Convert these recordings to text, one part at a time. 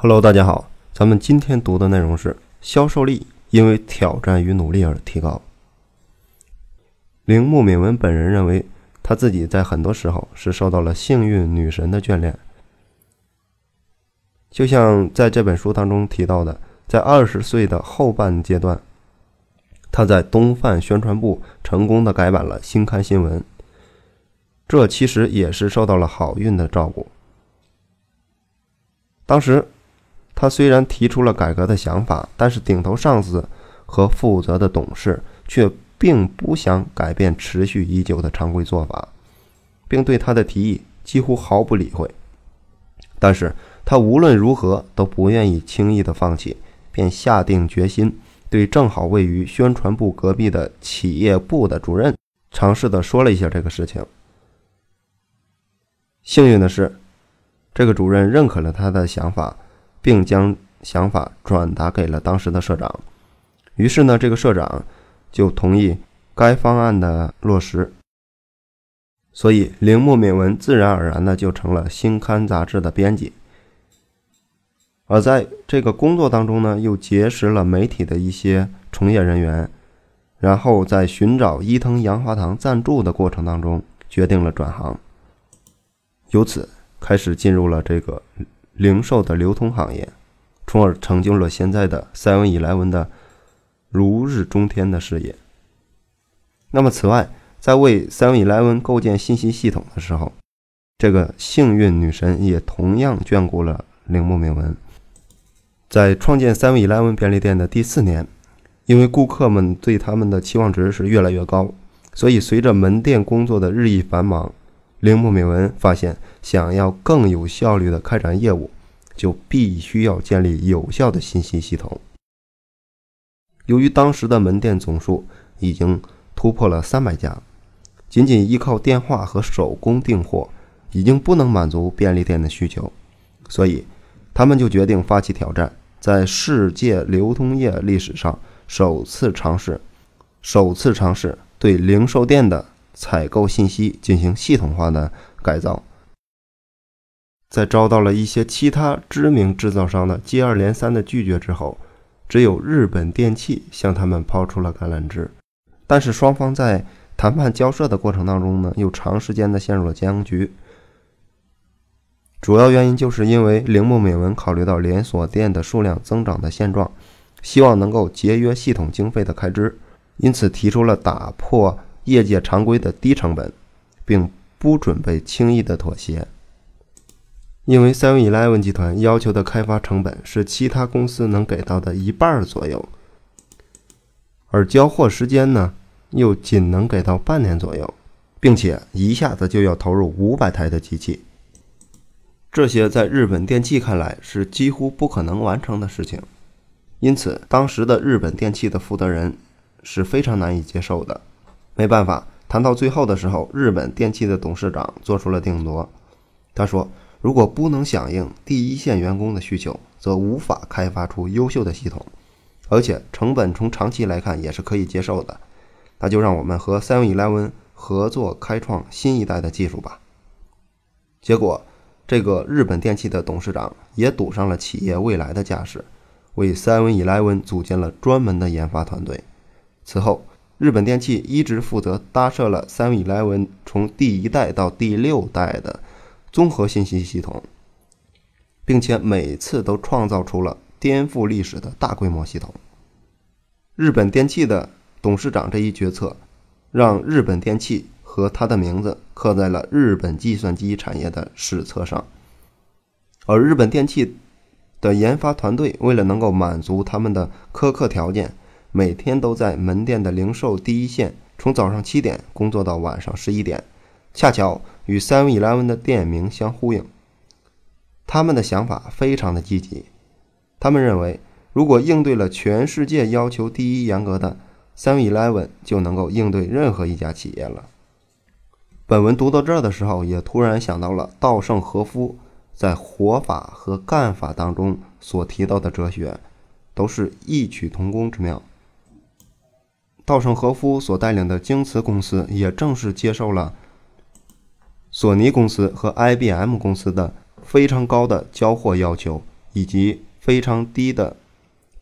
Hello，大家好，咱们今天读的内容是销售力因为挑战与努力而提高。铃木敏文本人认为，他自己在很多时候是受到了幸运女神的眷恋，就像在这本书当中提到的，在二十岁的后半阶段，他在东贩宣传部成功的改版了《新刊新闻》，这其实也是受到了好运的照顾。当时。他虽然提出了改革的想法，但是顶头上司和负责的董事却并不想改变持续已久的常规做法，并对他的提议几乎毫不理会。但是他无论如何都不愿意轻易的放弃，便下定决心对正好位于宣传部隔壁的企业部的主任尝试的说了一下这个事情。幸运的是，这个主任认可了他的想法。并将想法转达给了当时的社长，于是呢，这个社长就同意该方案的落实。所以，铃木敏文自然而然的就成了新刊杂志的编辑。而在这个工作当中呢，又结识了媒体的一些从业人员，然后在寻找伊藤洋华堂赞助的过程当中，决定了转行，由此开始进入了这个。零售的流通行业，从而成就了现在的 Seven Eleven 的如日中天的事业。那么，此外，在为 Seven Eleven 构建信息系统的时候，这个幸运女神也同样眷顾了铃木敏文。在创建 Seven Eleven 便利店的第四年，因为顾客们对他们的期望值是越来越高，所以随着门店工作的日益繁忙。铃木敏文发现，想要更有效率的开展业务，就必须要建立有效的信息系统。由于当时的门店总数已经突破了三百家，仅仅依靠电话和手工订货已经不能满足便利店的需求，所以他们就决定发起挑战，在世界流通业历史上首次尝试，首次尝试对零售店的。采购信息进行系统化的改造，在遭到了一些其他知名制造商的接二连三的拒绝之后，只有日本电器向他们抛出了橄榄枝。但是双方在谈判交涉的过程当中呢，又长时间的陷入了僵局。主要原因就是因为铃木美文考虑到连锁店的数量增长的现状，希望能够节约系统经费的开支，因此提出了打破。业界常规的低成本，并不准备轻易的妥协，因为 Seven Eleven 集团要求的开发成本是其他公司能给到的一半左右，而交货时间呢，又仅能给到半年左右，并且一下子就要投入五百台的机器，这些在日本电器看来是几乎不可能完成的事情，因此当时的日本电器的负责人是非常难以接受的。没办法，谈到最后的时候，日本电器的董事长做出了定夺。他说：“如果不能响应第一线员工的需求，则无法开发出优秀的系统，而且成本从长期来看也是可以接受的。那就让我们和 Seven Eleven 合作，开创新一代的技术吧。”结果，这个日本电器的董事长也赌上了企业未来的架势，为 Seven Eleven 组建了专门的研发团队。此后，日本电器一直负责搭设了 Seven Eleven 从第一代到第六代的综合信息系统，并且每次都创造出了颠覆历史的大规模系统。日本电器的董事长这一决策，让日本电器和他的名字刻在了日本计算机产业的史册上。而日本电器的研发团队为了能够满足他们的苛刻条件。每天都在门店的零售第一线，从早上七点工作到晚上十一点，恰巧与 Seven Eleven 的店名相呼应。他们的想法非常的积极，他们认为，如果应对了全世界要求第一严格的 Seven Eleven，就能够应对任何一家企业了。本文读到这儿的时候，也突然想到了稻盛和夫在活法和干法当中所提到的哲学，都是异曲同工之妙。稻盛和夫所带领的京瓷公司，也正是接受了索尼公司和 IBM 公司的非常高的交货要求，以及非常低的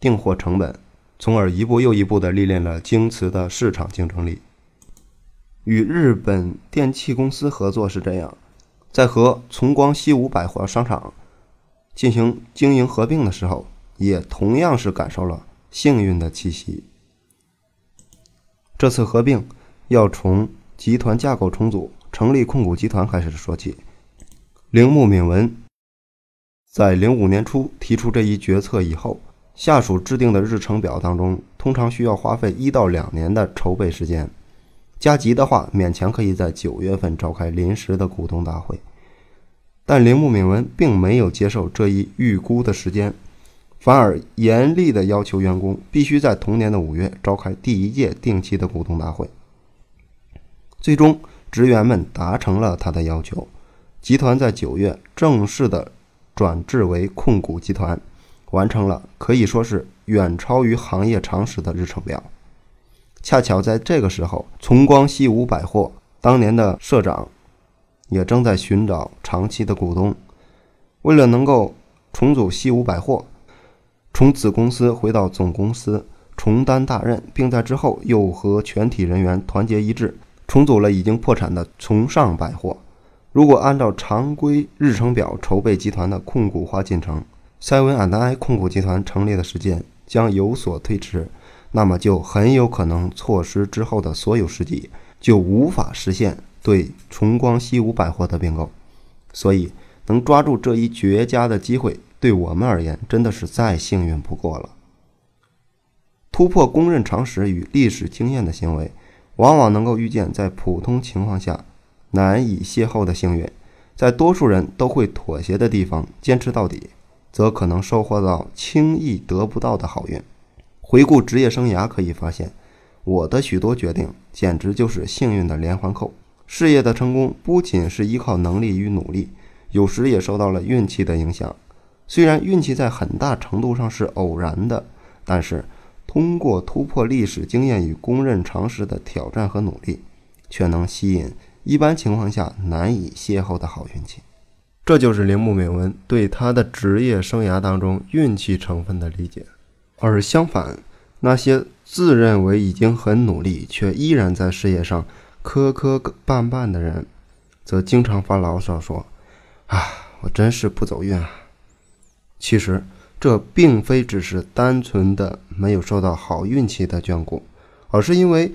订货成本，从而一步又一步地历练了京瓷的市场竞争力。与日本电器公司合作是这样，在和从光西武百货商场进行经营合并的时候，也同样是感受了幸运的气息。这次合并要从集团架构重组、成立控股集团开始说起。铃木敏文在零五年初提出这一决策以后，下属制定的日程表当中，通常需要花费一到两年的筹备时间。加急的话，勉强可以在九月份召开临时的股东大会，但铃木敏文并没有接受这一预估的时间，反而严厉地要求员工必须在同年的五月召开第一届定期的股东大会。最终，职员们达成了他的要求，集团在九月正式的转制为控股集团，完成了可以说是远超于行业常识的日程表。恰巧在这个时候，从光西武百货当年的社长也正在寻找长期的股东。为了能够重组西武百货，从子公司回到总公司，重担大任，并在之后又和全体人员团结一致，重组了已经破产的从上百货。如果按照常规日程表筹备集团的控股化进程，塞文安德埃控股集团成立的时间将有所推迟。那么就很有可能错失之后的所有时机，就无法实现对崇光西武百货的并购。所以，能抓住这一绝佳的机会，对我们而言真的是再幸运不过了。突破公认常识与历史经验的行为，往往能够预见在普通情况下难以邂逅的幸运，在多数人都会妥协的地方坚持到底，则可能收获到轻易得不到的好运。回顾职业生涯，可以发现，我的许多决定简直就是幸运的连环扣。事业的成功不仅是依靠能力与努力，有时也受到了运气的影响。虽然运气在很大程度上是偶然的，但是通过突破历史经验与公认常识的挑战和努力，却能吸引一般情况下难以邂逅的好运气。这就是铃木美文对他的职业生涯当中运气成分的理解。而相反，那些自认为已经很努力，却依然在事业上磕磕绊绊的人，则经常发牢骚说：“啊，我真是不走运啊！”其实，这并非只是单纯的没有受到好运气的眷顾，而是因为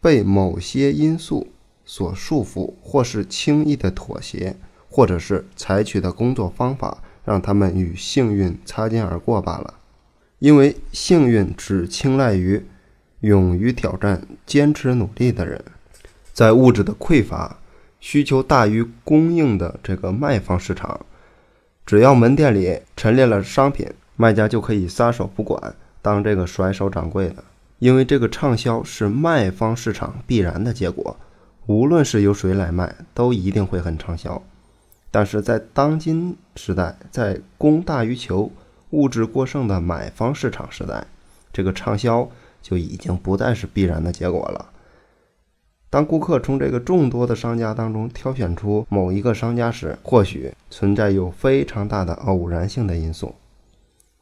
被某些因素所束缚，或是轻易的妥协，或者是采取的工作方法，让他们与幸运擦肩而过罢了。因为幸运只青睐于勇于挑战、坚持努力的人，在物质的匮乏、需求大于供应的这个卖方市场，只要门店里陈列了商品，卖家就可以撒手不管，当这个甩手掌柜的。因为这个畅销是卖方市场必然的结果，无论是由谁来卖，都一定会很畅销。但是在当今时代，在供大于求。物质过剩的买方市场时代，这个畅销就已经不再是必然的结果了。当顾客从这个众多的商家当中挑选出某一个商家时，或许存在有非常大的偶然性的因素。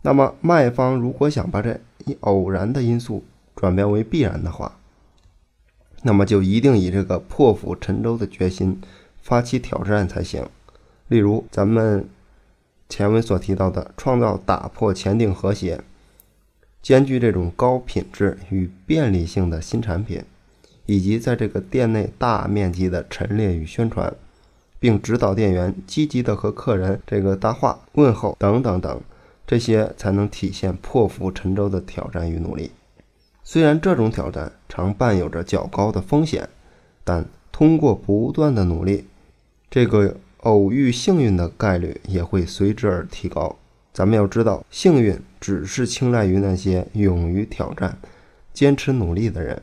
那么，卖方如果想把这一偶然的因素转变为必然的话，那么就一定以这个破釜沉舟的决心发起挑战才行。例如，咱们。前文所提到的创造打破前定和谐，兼具这种高品质与便利性的新产品，以及在这个店内大面积的陈列与宣传，并指导店员积极的和客人这个搭话问候等等等，这些才能体现破釜沉舟的挑战与努力。虽然这种挑战常伴有着较高的风险，但通过不断的努力，这个。偶遇幸运的概率也会随之而提高。咱们要知道，幸运只是青睐于那些勇于挑战、坚持努力的人。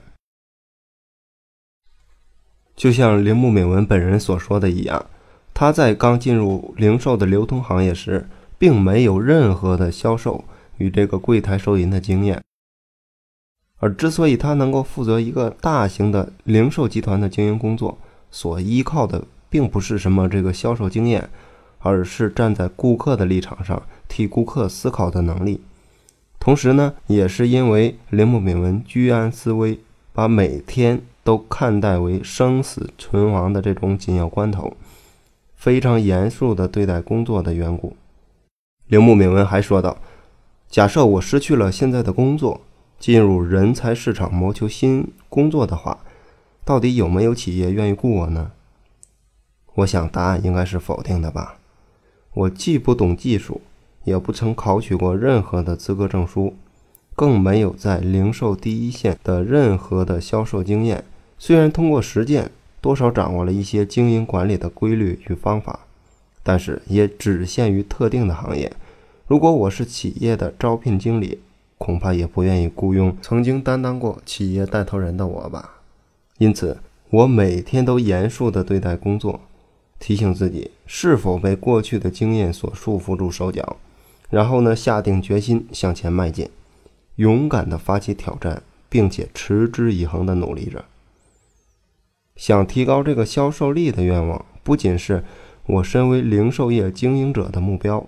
就像铃木敏文本人所说的一样，他在刚进入零售的流通行业时，并没有任何的销售与这个柜台收银的经验。而之所以他能够负责一个大型的零售集团的经营工作，所依靠的。并不是什么这个销售经验，而是站在顾客的立场上替顾客思考的能力。同时呢，也是因为铃木敏文居安思危，把每天都看待为生死存亡的这种紧要关头，非常严肃地对待工作的缘故。铃木敏文还说道：“假设我失去了现在的工作，进入人才市场谋求新工作的话，到底有没有企业愿意雇我呢？”我想答案应该是否定的吧。我既不懂技术，也不曾考取过任何的资格证书，更没有在零售第一线的任何的销售经验。虽然通过实践，多少掌握了一些经营管理的规律与方法，但是也只限于特定的行业。如果我是企业的招聘经理，恐怕也不愿意雇佣曾经担当过企业带头人的我吧。因此，我每天都严肃地对待工作。提醒自己是否被过去的经验所束缚住手脚，然后呢，下定决心向前迈进，勇敢地发起挑战，并且持之以恒地努力着。想提高这个销售力的愿望，不仅是我身为零售业经营者的目标，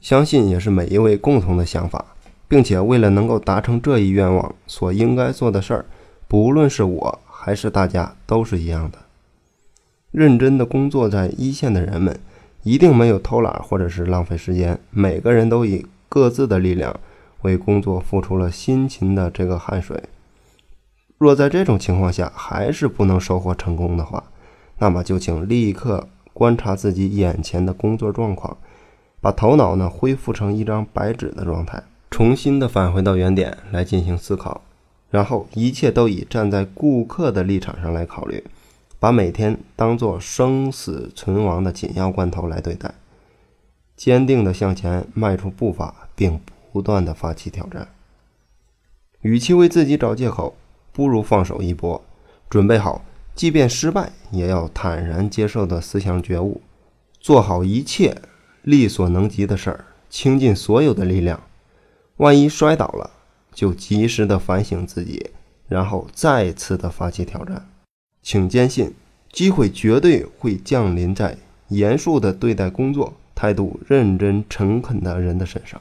相信也是每一位共同的想法，并且为了能够达成这一愿望，所应该做的事儿，不论是我还是大家，都是一样的。认真的工作在一线的人们，一定没有偷懒或者是浪费时间。每个人都以各自的力量为工作付出了辛勤的这个汗水。若在这种情况下还是不能收获成功的话，那么就请立刻观察自己眼前的工作状况，把头脑呢恢复成一张白纸的状态，重新的返回到原点来进行思考，然后一切都以站在顾客的立场上来考虑。把每天当做生死存亡的紧要关头来对待，坚定的向前迈出步伐，并不断的发起挑战。与其为自己找借口，不如放手一搏，准备好即便失败也要坦然接受的思想觉悟，做好一切力所能及的事儿，倾尽所有的力量。万一摔倒了，就及时的反省自己，然后再次的发起挑战。请坚信，机会绝对会降临在严肃的对待工作、态度认真诚恳的人的身上。